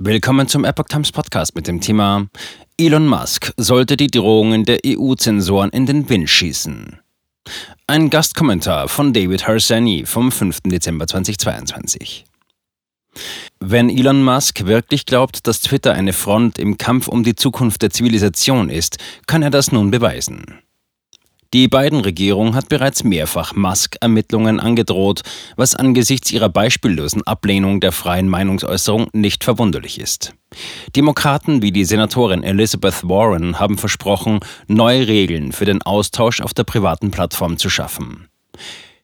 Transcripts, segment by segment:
Willkommen zum Epoch Times Podcast mit dem Thema Elon Musk sollte die Drohungen der EU-Zensoren in den Wind schießen. Ein Gastkommentar von David Harsani vom 5. Dezember 2022. Wenn Elon Musk wirklich glaubt, dass Twitter eine Front im Kampf um die Zukunft der Zivilisation ist, kann er das nun beweisen. Die Biden-Regierung hat bereits mehrfach Musk-Ermittlungen angedroht, was angesichts ihrer beispiellosen Ablehnung der freien Meinungsäußerung nicht verwunderlich ist. Demokraten wie die Senatorin Elizabeth Warren haben versprochen, neue Regeln für den Austausch auf der privaten Plattform zu schaffen.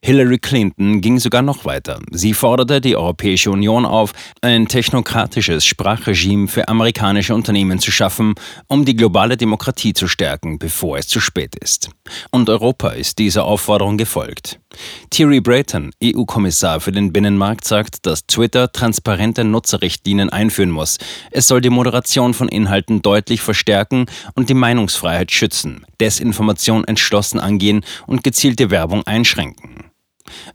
Hillary Clinton ging sogar noch weiter. Sie forderte die Europäische Union auf, ein technokratisches Sprachregime für amerikanische Unternehmen zu schaffen, um die globale Demokratie zu stärken, bevor es zu spät ist. Und Europa ist dieser Aufforderung gefolgt. Thierry Brayton, EU-Kommissar für den Binnenmarkt, sagt, dass Twitter transparente Nutzerrichtlinien einführen muss. Es soll die Moderation von Inhalten deutlich verstärken und die Meinungsfreiheit schützen, Desinformation entschlossen angehen und gezielte Werbung einschränken.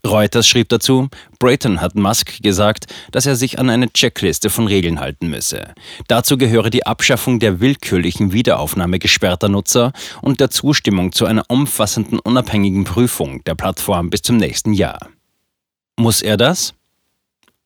Reuters schrieb dazu, Brayton hat Musk gesagt, dass er sich an eine Checkliste von Regeln halten müsse. Dazu gehöre die Abschaffung der willkürlichen Wiederaufnahme gesperrter Nutzer und der Zustimmung zu einer umfassenden unabhängigen Prüfung der Plattform bis zum nächsten Jahr. Muss er das?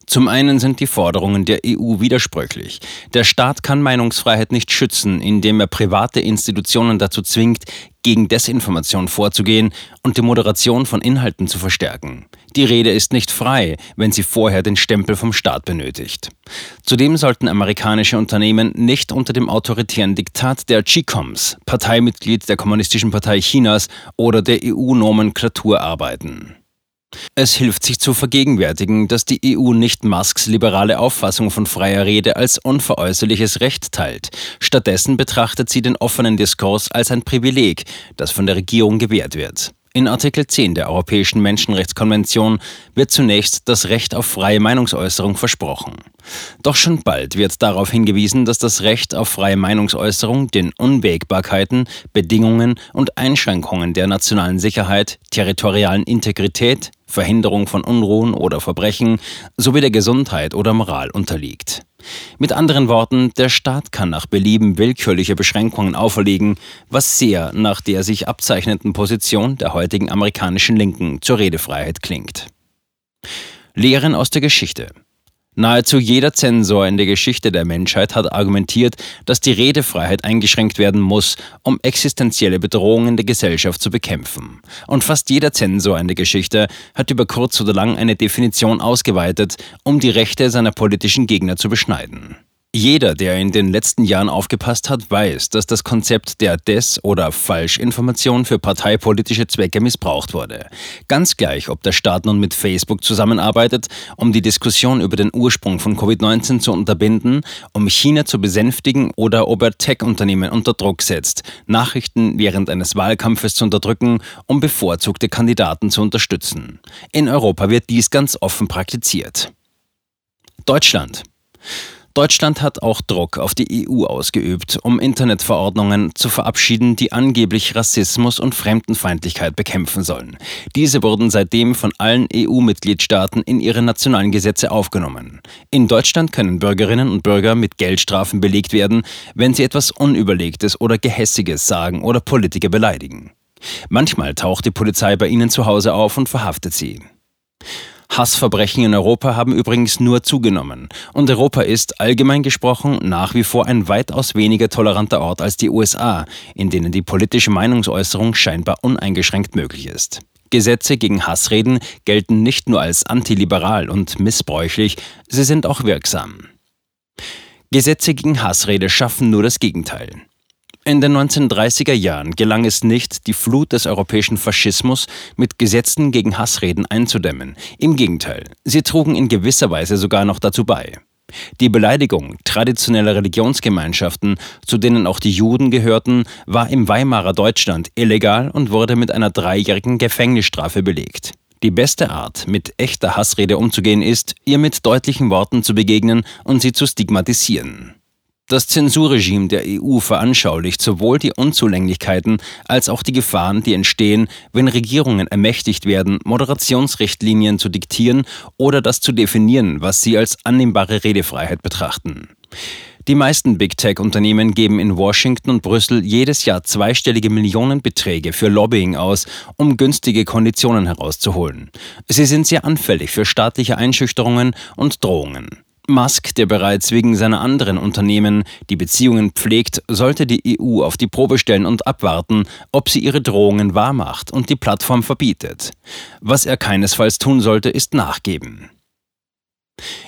Zum einen sind die Forderungen der EU widersprüchlich. Der Staat kann Meinungsfreiheit nicht schützen, indem er private Institutionen dazu zwingt, gegen Desinformation vorzugehen und die Moderation von Inhalten zu verstärken. Die Rede ist nicht frei, wenn sie vorher den Stempel vom Staat benötigt. Zudem sollten amerikanische Unternehmen nicht unter dem autoritären Diktat der GCOMs, Parteimitglied der Kommunistischen Partei Chinas oder der EU-Nomenklatur arbeiten. Es hilft sich zu vergegenwärtigen, dass die EU nicht Musks liberale Auffassung von freier Rede als unveräußerliches Recht teilt. Stattdessen betrachtet sie den offenen Diskurs als ein Privileg, das von der Regierung gewährt wird. In Artikel 10 der Europäischen Menschenrechtskonvention wird zunächst das Recht auf freie Meinungsäußerung versprochen. Doch schon bald wird darauf hingewiesen, dass das Recht auf freie Meinungsäußerung den Unwägbarkeiten, Bedingungen und Einschränkungen der nationalen Sicherheit, territorialen Integrität, Verhinderung von Unruhen oder Verbrechen sowie der Gesundheit oder Moral unterliegt. Mit anderen Worten, der Staat kann nach Belieben willkürliche Beschränkungen auferlegen, was sehr nach der sich abzeichnenden Position der heutigen amerikanischen Linken zur Redefreiheit klingt. Lehren aus der Geschichte. Nahezu jeder Zensor in der Geschichte der Menschheit hat argumentiert, dass die Redefreiheit eingeschränkt werden muss, um existenzielle Bedrohungen der Gesellschaft zu bekämpfen. Und fast jeder Zensor in der Geschichte hat über kurz oder lang eine Definition ausgeweitet, um die Rechte seiner politischen Gegner zu beschneiden. Jeder, der in den letzten Jahren aufgepasst hat, weiß, dass das Konzept der Des- oder Falschinformation für parteipolitische Zwecke missbraucht wurde. Ganz gleich, ob der Staat nun mit Facebook zusammenarbeitet, um die Diskussion über den Ursprung von Covid-19 zu unterbinden, um China zu besänftigen oder ob er Tech-Unternehmen unter Druck setzt, Nachrichten während eines Wahlkampfes zu unterdrücken, um bevorzugte Kandidaten zu unterstützen. In Europa wird dies ganz offen praktiziert. Deutschland. Deutschland hat auch Druck auf die EU ausgeübt, um Internetverordnungen zu verabschieden, die angeblich Rassismus und Fremdenfeindlichkeit bekämpfen sollen. Diese wurden seitdem von allen EU-Mitgliedstaaten in ihre nationalen Gesetze aufgenommen. In Deutschland können Bürgerinnen und Bürger mit Geldstrafen belegt werden, wenn sie etwas Unüberlegtes oder Gehässiges sagen oder Politiker beleidigen. Manchmal taucht die Polizei bei ihnen zu Hause auf und verhaftet sie. Hassverbrechen in Europa haben übrigens nur zugenommen. Und Europa ist, allgemein gesprochen, nach wie vor ein weitaus weniger toleranter Ort als die USA, in denen die politische Meinungsäußerung scheinbar uneingeschränkt möglich ist. Gesetze gegen Hassreden gelten nicht nur als antiliberal und missbräuchlich, sie sind auch wirksam. Gesetze gegen Hassrede schaffen nur das Gegenteil. In den 1930er Jahren gelang es nicht, die Flut des europäischen Faschismus mit Gesetzen gegen Hassreden einzudämmen. Im Gegenteil, sie trugen in gewisser Weise sogar noch dazu bei. Die Beleidigung traditioneller Religionsgemeinschaften, zu denen auch die Juden gehörten, war im Weimarer Deutschland illegal und wurde mit einer dreijährigen Gefängnisstrafe belegt. Die beste Art, mit echter Hassrede umzugehen, ist, ihr mit deutlichen Worten zu begegnen und sie zu stigmatisieren. Das Zensurregime der EU veranschaulicht sowohl die Unzulänglichkeiten als auch die Gefahren, die entstehen, wenn Regierungen ermächtigt werden, Moderationsrichtlinien zu diktieren oder das zu definieren, was sie als annehmbare Redefreiheit betrachten. Die meisten Big Tech-Unternehmen geben in Washington und Brüssel jedes Jahr zweistellige Millionenbeträge für Lobbying aus, um günstige Konditionen herauszuholen. Sie sind sehr anfällig für staatliche Einschüchterungen und Drohungen. Musk, der bereits wegen seiner anderen Unternehmen die Beziehungen pflegt, sollte die EU auf die Probe stellen und abwarten, ob sie ihre Drohungen wahrmacht und die Plattform verbietet. Was er keinesfalls tun sollte, ist nachgeben.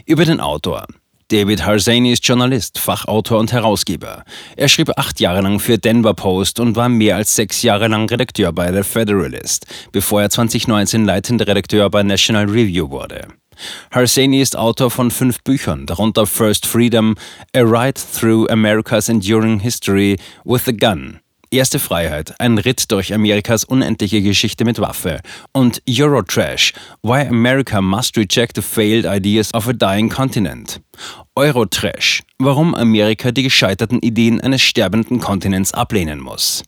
Über den Autor. David Harsani ist Journalist, Fachautor und Herausgeber. Er schrieb acht Jahre lang für Denver Post und war mehr als sechs Jahre lang Redakteur bei The Federalist, bevor er 2019 leitender Redakteur bei National Review wurde. Harsani ist Autor von fünf Büchern, darunter First Freedom, A Ride Through America's Enduring History with a Gun, Erste Freiheit, ein Ritt durch Amerikas unendliche Geschichte mit Waffe und Eurotrash, Why America Must Reject the Failed Ideas of a Dying Continent. Eurotrash, warum Amerika die gescheiterten Ideen eines sterbenden Kontinents ablehnen muss.